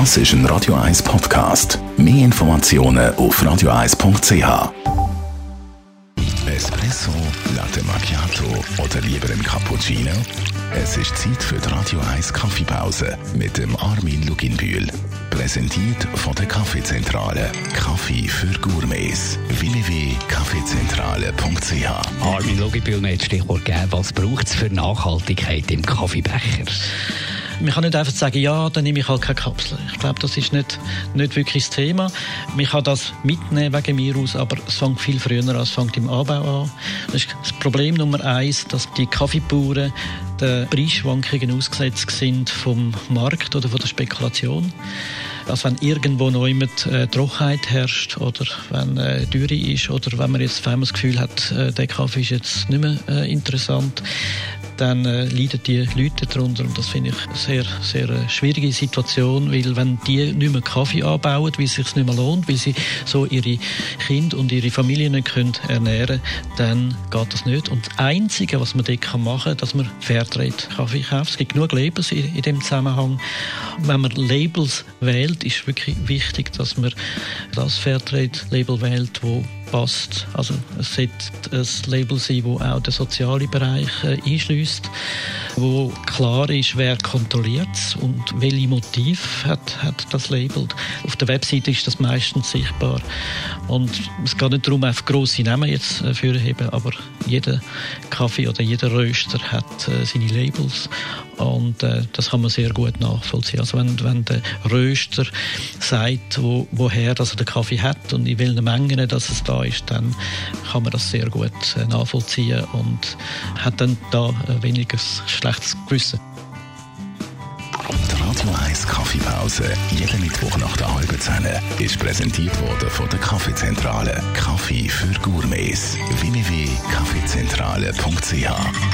Das ist ein Radio 1 Podcast. Mehr Informationen auf radio1.ch. Espresso, Latte Macchiato oder lieber ein Cappuccino? Es ist Zeit für die Radio 1 Kaffeepause mit dem Armin Luginbühl. Präsentiert von der Kaffeezentrale. Kaffee für Gourmets. www.kaffeezentrale.ch Armin Luginbühl hat das Stichwort gegeben, was braucht es für Nachhaltigkeit im Kaffeebecher? Man kann nicht einfach sagen, ja, dann nehme ich halt keine Kapsel. Ich glaube, das ist nicht, nicht wirklich das Thema. Man kann das mitnehmen wegen mir aus, aber es fängt viel früher an, es fängt im Anbau an. Das ist das Problem Nummer eins, dass die Kaffeebauern den Preisschwankungen ausgesetzt sind vom Markt oder von der Spekulation. Also wenn irgendwo noch immer äh, Trockenheit herrscht oder wenn äh, Dürre ist oder wenn man jetzt wenn man das Gefühl hat, äh, der Kaffee ist jetzt nicht mehr äh, interessant, dann äh, leiden die Leute darunter. Und das finde ich eine sehr, sehr äh, schwierige Situation, weil wenn die nicht mehr Kaffee anbauen, weil es sich nicht mehr lohnt, weil sie so ihre Kinder und ihre Familie nicht können ernähren dann geht das nicht. Und das Einzige, was man dort machen kann, dass man Fairtrade Kaffee kauft. Es gibt genug Labels in, in dem Zusammenhang. Wenn man Labels wählt, ist wirklich wichtig, dass man das Fairtrade-Label wählt, wo passt. Also es sollte ein Label sein, das auch den sozialen Bereich äh, einschließt, wo klar ist, wer kontrolliert es und welche Motiv hat, hat das Label. Auf der Webseite ist das meistens sichtbar. Und es geht nicht darum, auf grosse Namen jetzt äh, heben, aber jeder Kaffee oder jeder Röster hat äh, seine Labels und äh, das kann man sehr gut nachvollziehen. Also wenn, wenn der Röster sagt, wo, woher dass er den Kaffee hat und in welchen Mengen dass es da ist, dann kann man das sehr gut äh, nachvollziehen und hat dann da äh, weniger schlechtes Gewissen. Die Radio 1 Kaffeepause, jeden Mittwoch nach der halben Zehn, ist präsentiert worden von der Kaffeezentrale. Kaffee für Gourmets. www.kaffeezentrale.ch